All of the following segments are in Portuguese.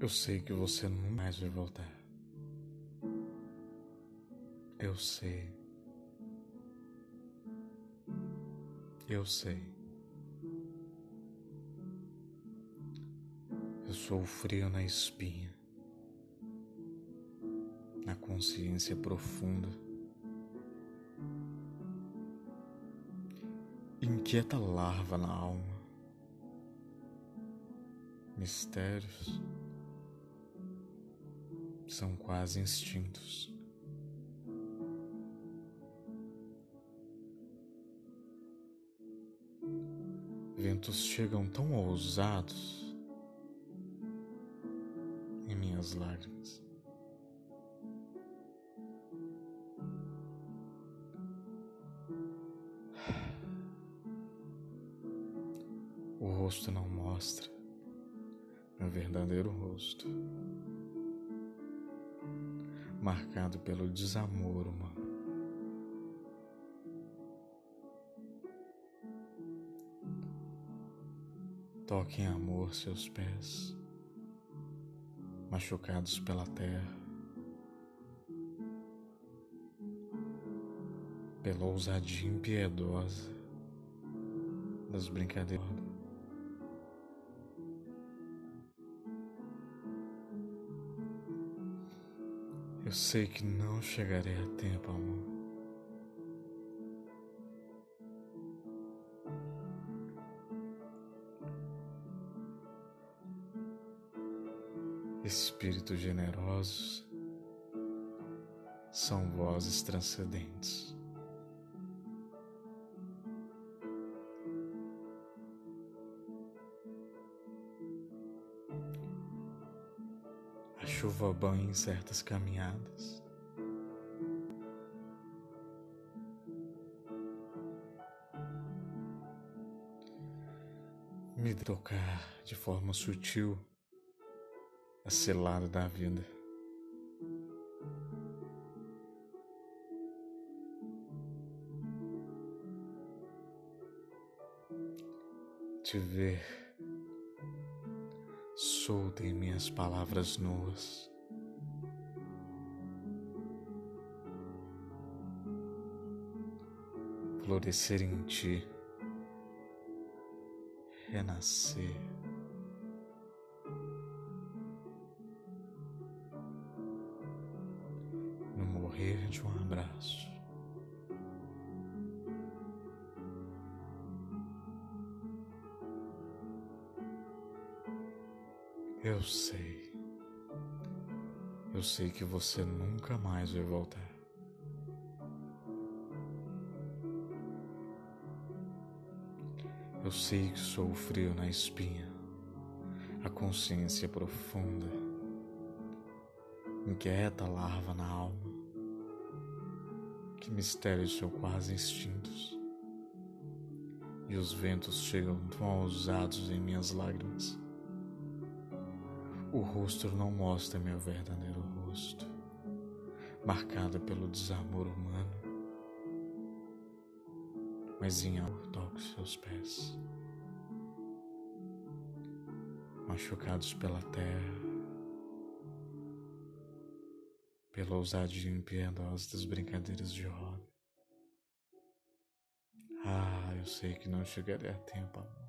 Eu sei que você nunca mais vai voltar. Eu sei. Eu sei. Eu sou frio na espinha, na consciência profunda. Inquieta larva na alma, mistérios são quase instintos. Ventos chegam tão ousados em minhas lágrimas. O rosto não mostra meu verdadeiro rosto marcado pelo desamor humano. Toque em amor seus pés, machucados pela terra, pela ousadia impiedosa das brincadeiras. Eu sei que não chegarei a tempo, amor. Espíritos generosos são vozes transcendentes. Chuva banha em certas caminhadas. Me tocar de forma sutil a selada da vida. Te ver solta em minhas palavras nuas. Florescer em ti, renascer. No morrer de um abraço. Eu sei. Eu sei que você nunca mais vai voltar. Eu sei que sou frio na espinha, a consciência profunda, inquieta larva na alma. Que mistérios são quase instintos. E os ventos chegam tão ousados em minhas lágrimas o rosto não mostra meu verdadeiro rosto, marcado pelo desamor humano, mas em algo toco seus pés, machucados pela terra, pela ousadia impiedosa das brincadeiras de roda. Ah, eu sei que não chegarei a tempo, amor.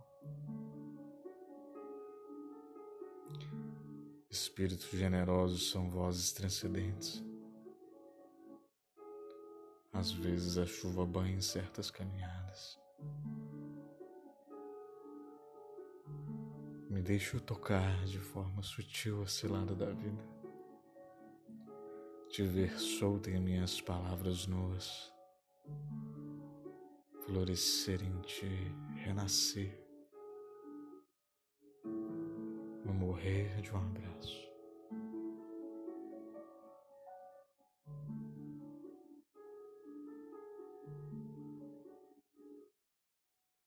Espíritos generosos são vozes transcendentes. Às vezes a chuva banha em certas caminhadas. Me deixo tocar de forma sutil a cilada da vida. Te ver solta em minhas palavras nuas. Florescer em ti, renascer no morrer de um abraço.